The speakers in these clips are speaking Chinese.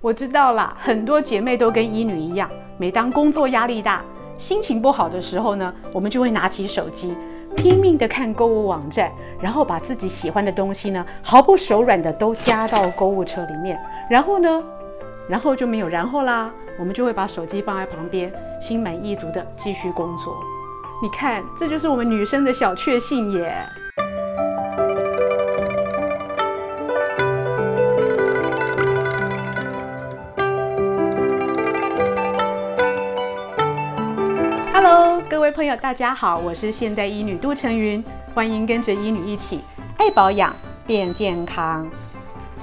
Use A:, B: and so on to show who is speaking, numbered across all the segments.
A: 我知道啦，很多姐妹都跟医女一样，每当工作压力大、心情不好的时候呢，我们就会拿起手机，拼命的看购物网站，然后把自己喜欢的东西呢，毫不手软的都加到购物车里面，然后呢，然后就没有然后啦，我们就会把手机放在旁边，心满意足的继续工作。你看，这就是我们女生的小确幸耶。位朋友，大家好，我是现代医女杜成云，欢迎跟着医女一起爱保养变健康。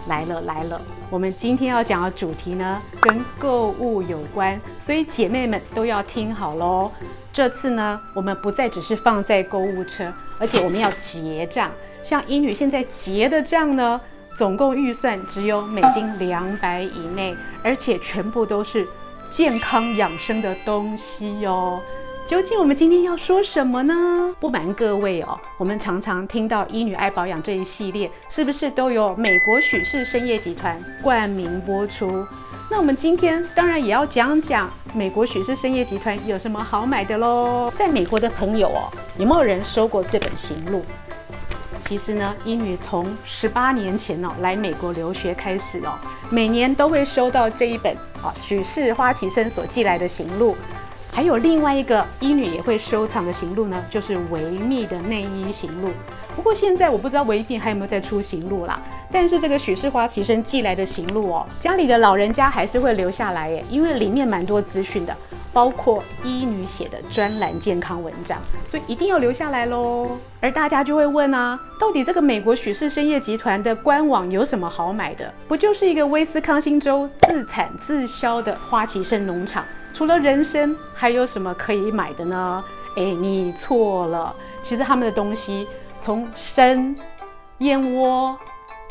A: 来了来了，我们今天要讲的主题呢，跟购物有关，所以姐妹们都要听好喽。这次呢，我们不再只是放在购物车，而且我们要结账。像医女现在结的账呢，总共预算只有美金两百以内，而且全部都是健康养生的东西哟。究竟我们今天要说什么呢？不瞒各位哦，我们常常听到医女爱保养这一系列，是不是都有美国许氏参业集团冠名播出？那我们今天当然也要讲讲美国许氏参业集团有什么好买的喽。在美国的朋友哦，有没有人收过这本《行录》？其实呢，英女从十八年前哦来美国留学开始哦，每年都会收到这一本啊许氏花旗参所寄来的《行录》。还有另外一个医女也会收藏的行录呢，就是维密的内衣行录。不过现在我不知道维密还有没有在出行录啦。但是这个许世华旗参寄来的行录哦，家里的老人家还是会留下来耶，因为里面蛮多资讯的，包括医女写的专栏健康文章，所以一定要留下来喽。而大家就会问啊，到底这个美国许氏参业集团的官网有什么好买的？不就是一个威斯康星州自产自销的花旗参农场？除了人参，还有什么可以买的呢？哎，你错了。其实他们的东西，从参、燕窝、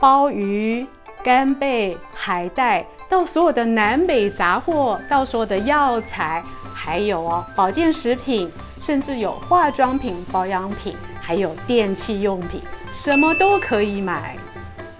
A: 鲍鱼、干贝、海带，到所有的南北杂货，到所有的药材，还有哦保健食品，甚至有化妆品、保养品，还有电器用品，什么都可以买。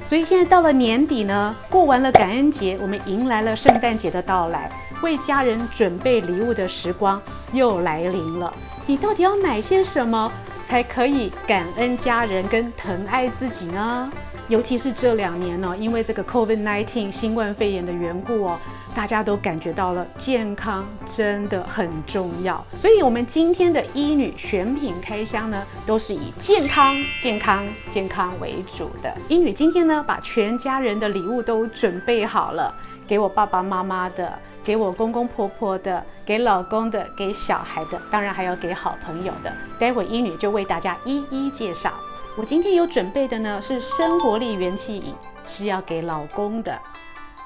A: 所以现在到了年底呢，过完了感恩节，我们迎来了圣诞节的到来。为家人准备礼物的时光又来临了，你到底要买些什么才可以感恩家人跟疼爱自己呢？尤其是这两年呢，因为这个 COVID-19 新冠肺炎的缘故哦，大家都感觉到了健康真的很重要。所以，我们今天的医女选品开箱呢，都是以健康、健康、健康为主的。医女今天呢，把全家人的礼物都准备好了，给我爸爸妈妈的。给我公公婆婆的，给老公的，给小孩的，当然还有给好朋友的。待会医女就为大家一一介绍。我今天有准备的呢，是生活力元气饮，是要给老公的。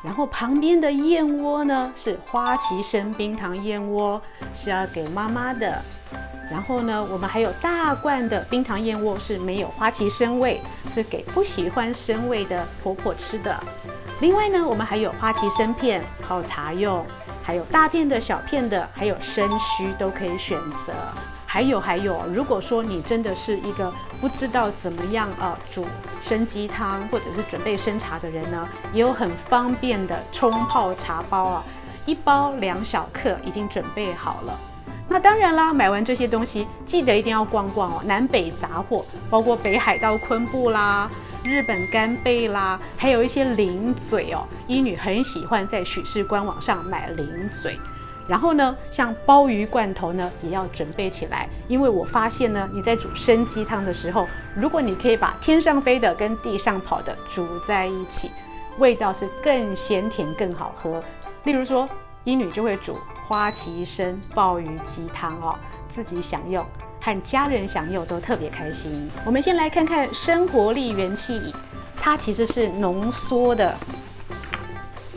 A: 然后旁边的燕窝呢，是花旗参冰糖燕窝，是要给妈妈的。然后呢，我们还有大罐的冰糖燕窝，是没有花旗参味，是给不喜欢参味的婆婆吃的。另外呢，我们还有花旗参片泡茶用，还有大片的小片的，还有参须都可以选择。还有还有，如果说你真的是一个不知道怎么样呃煮参鸡汤或者是准备参茶的人呢，也有很方便的冲泡茶包啊，一包两小克已经准备好了。那当然啦，买完这些东西记得一定要逛逛哦，南北杂货，包括北海道昆布啦。日本干贝啦，还有一些零嘴哦，医女很喜欢在许氏官网上买零嘴。然后呢，像鲍鱼罐头呢，也要准备起来，因为我发现呢，你在煮参鸡汤的时候，如果你可以把天上飞的跟地上跑的煮在一起，味道是更鲜甜、更好喝。例如说，医女就会煮花旗参鲍鱼鸡汤哦，自己享用。和家人享用都特别开心。我们先来看看生活力元气，它其实是浓缩的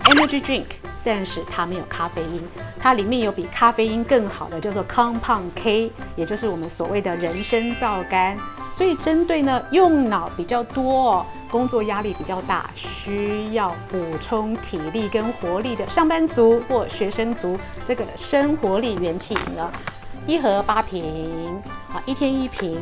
A: energy drink，但是它没有咖啡因，它里面有比咖啡因更好的叫做 compound K，也就是我们所谓的人参皂苷。所以针对呢用脑比较多、工作压力比较大、需要补充体力跟活力的上班族或学生族，这个生活力元气饮呢。一盒八瓶，啊，一天一瓶，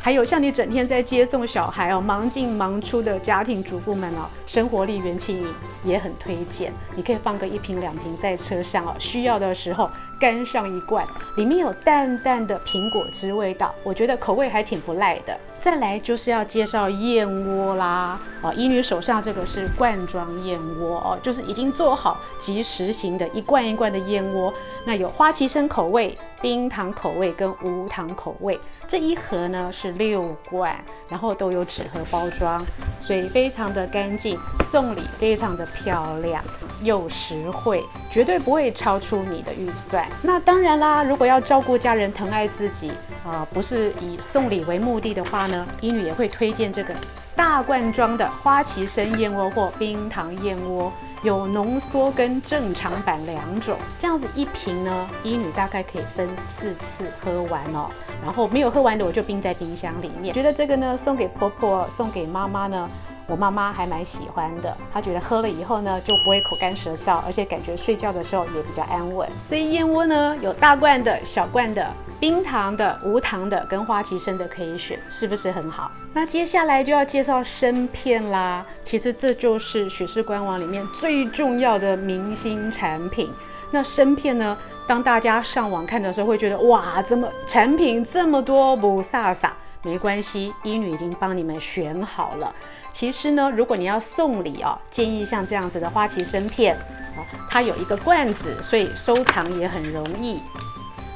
A: 还有像你整天在接送小孩哦，忙进忙出的家庭主妇们哦，生活力元气饮也很推荐。你可以放个一瓶两瓶在车上哦，需要的时候干上一罐，里面有淡淡的苹果汁味道，我觉得口味还挺不赖的。再来就是要介绍燕窝啦，哦，依女手上这个是罐装燕窝哦，就是已经做好即食型的一罐一罐的燕窝，那有花旗参口味、冰糖口味跟无糖口味，这一盒呢是六罐，然后都有纸盒包装，所以非常的干净，送礼非常的漂亮又实惠，绝对不会超出你的预算。那当然啦，如果要照顾家人、疼爱自己啊、不是以送礼为目的的话呢，医女也会推荐这个大罐装的花旗参燕窝或冰糖燕窝。有浓缩跟正常版两种，这样子一瓶呢，医女大概可以分四次喝完哦。然后没有喝完的，我就冰在冰箱里面。觉得这个呢，送给婆婆、送给妈妈呢，我妈妈还蛮喜欢的。她觉得喝了以后呢，就不会口干舌燥，而且感觉睡觉的时候也比较安稳。所以燕窝呢，有大罐的、小罐的。冰糖的、无糖的跟花旗参的可以选，是不是很好？那接下来就要介绍参片啦。其实这就是许氏官网里面最重要的明星产品。那参片呢，当大家上网看的时候，会觉得哇，怎么产品这么多不飒飒？没关系，医女已经帮你们选好了。其实呢，如果你要送礼哦，建议像这样子的花旗参片，哦，它有一个罐子，所以收藏也很容易。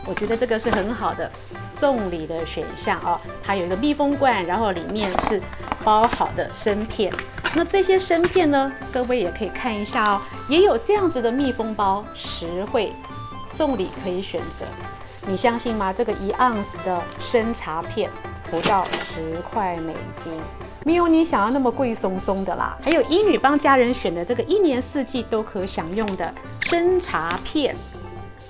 A: 我觉得这个是很好的送礼的选项哦，它有一个密封罐，然后里面是包好的参片。那这些参片呢，各位也可以看一下哦，也有这样子的密封包，实惠，送礼可以选择。你相信吗？这个一盎司的参茶片不到十块美金，没有你想要那么贵松松的啦。还有医女帮家人选的这个一年四季都可享用的参茶片。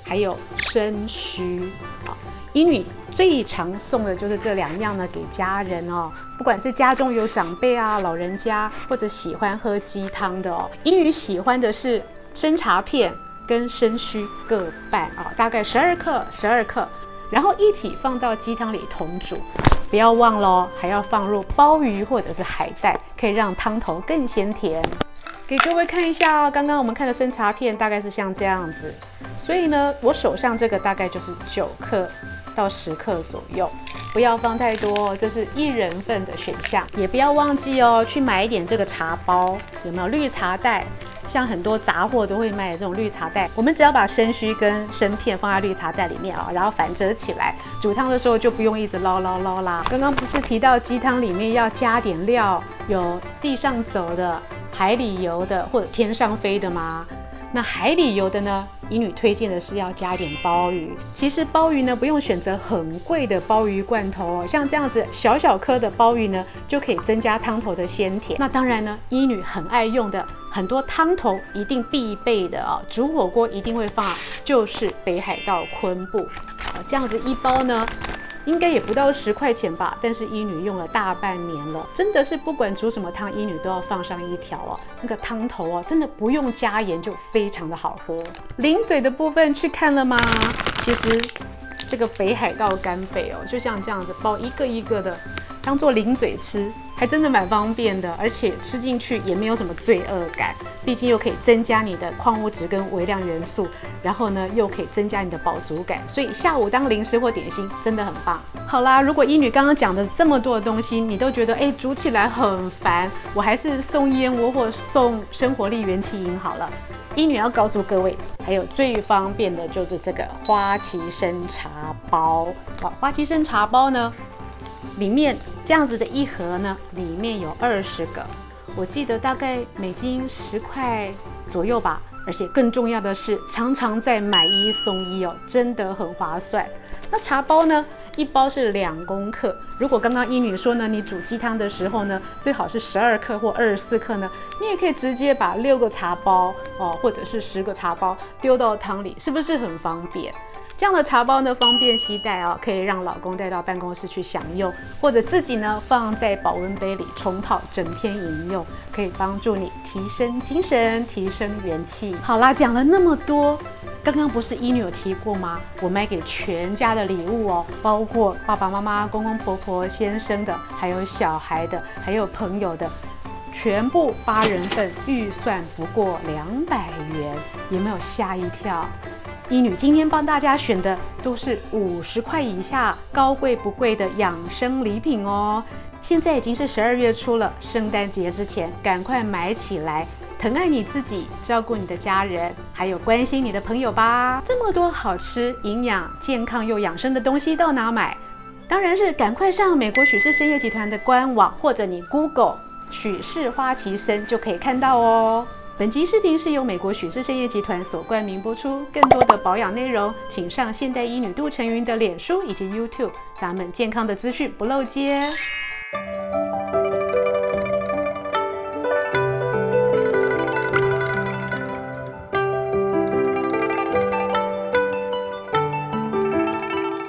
A: 还有参须，好，医女最常送的就是这两样呢，给家人哦。不管是家中有长辈啊、老人家，或者喜欢喝鸡汤的哦，英女喜欢的是参茶片跟生须各半啊，大概十二克，十二克，然后一起放到鸡汤里同煮。不要忘了，还要放入鲍鱼或者是海带，可以让汤头更鲜甜。给各位看一下哦，刚刚我们看的生茶片大概是像这样子，所以呢，我手上这个大概就是九克到十克左右，不要放太多，这是一人份的选项。也不要忘记哦，去买一点这个茶包，有没有绿茶袋？像很多杂货都会卖这种绿茶袋，我们只要把参须跟参片放在绿茶袋里面啊，然后反折起来，煮汤的时候就不用一直捞捞捞啦。刚刚不是提到鸡汤里面要加点料，有地上走的。海里游的或者天上飞的吗？那海里游的呢？医女推荐的是要加点鲍鱼。其实鲍鱼呢，不用选择很贵的鲍鱼罐头哦，像这样子小小颗的鲍鱼呢，就可以增加汤头的鲜甜。那当然呢，医女很爱用的很多汤头一定必备的哦，煮火锅一定会放，就是北海道昆布。这样子一包呢。应该也不到十块钱吧，但是医女用了大半年了，真的是不管煮什么汤，医女都要放上一条哦。那个汤头哦，真的不用加盐就非常的好喝。零嘴的部分去看了吗？其实这个北海道干贝哦，就像这样子包一个一个的，当做零嘴吃。还真的蛮方便的，而且吃进去也没有什么罪恶感，毕竟又可以增加你的矿物质跟微量元素，然后呢又可以增加你的饱足感，所以下午当零食或点心真的很棒。好啦，如果一女刚刚讲的这么多的东西，你都觉得哎煮起来很烦，我还是送燕窝或送生活力元气饮好了。一女要告诉各位，还有最方便的就是这个花旗参茶包。好，花旗参茶包呢，里面这样子的一盒呢，里面有二十个，我记得大概每斤十块左右吧。而且更重要的是，常常在买一送一哦，真的很划算。那茶包呢，一包是两公克。如果刚刚一女说呢，你煮鸡汤的时候呢，最好是十二克或二十四克呢，你也可以直接把六个茶包哦，或者是十个茶包丢到汤里，是不是很方便？这样的茶包呢，方便携带哦，可以让老公带到办公室去享用，或者自己呢放在保温杯里冲泡，整天饮用，可以帮助你提升精神、提升元气。好啦，讲了那么多，刚刚不是医女有提过吗？我买给全家的礼物哦，包括爸爸妈妈、公公婆婆、先生的，还有小孩的，还有朋友的，全部八人份，预算不过两百元，有没有吓一跳？医女今天帮大家选的都是五十块以下，高贵不贵的养生礼品哦。现在已经是十二月初了，圣诞节之前赶快买起来，疼爱你自己，照顾你的家人，还有关心你的朋友吧。这么多好吃、营养、健康又养生的东西到哪买？当然是赶快上美国许氏参业集团的官网，或者你 Google 许氏花旗参就可以看到哦。本集视频是由美国许氏商业集团所冠名播出。更多的保养内容，请上现代医女杜成云的脸书以及 YouTube，咱们健康的资讯不漏接。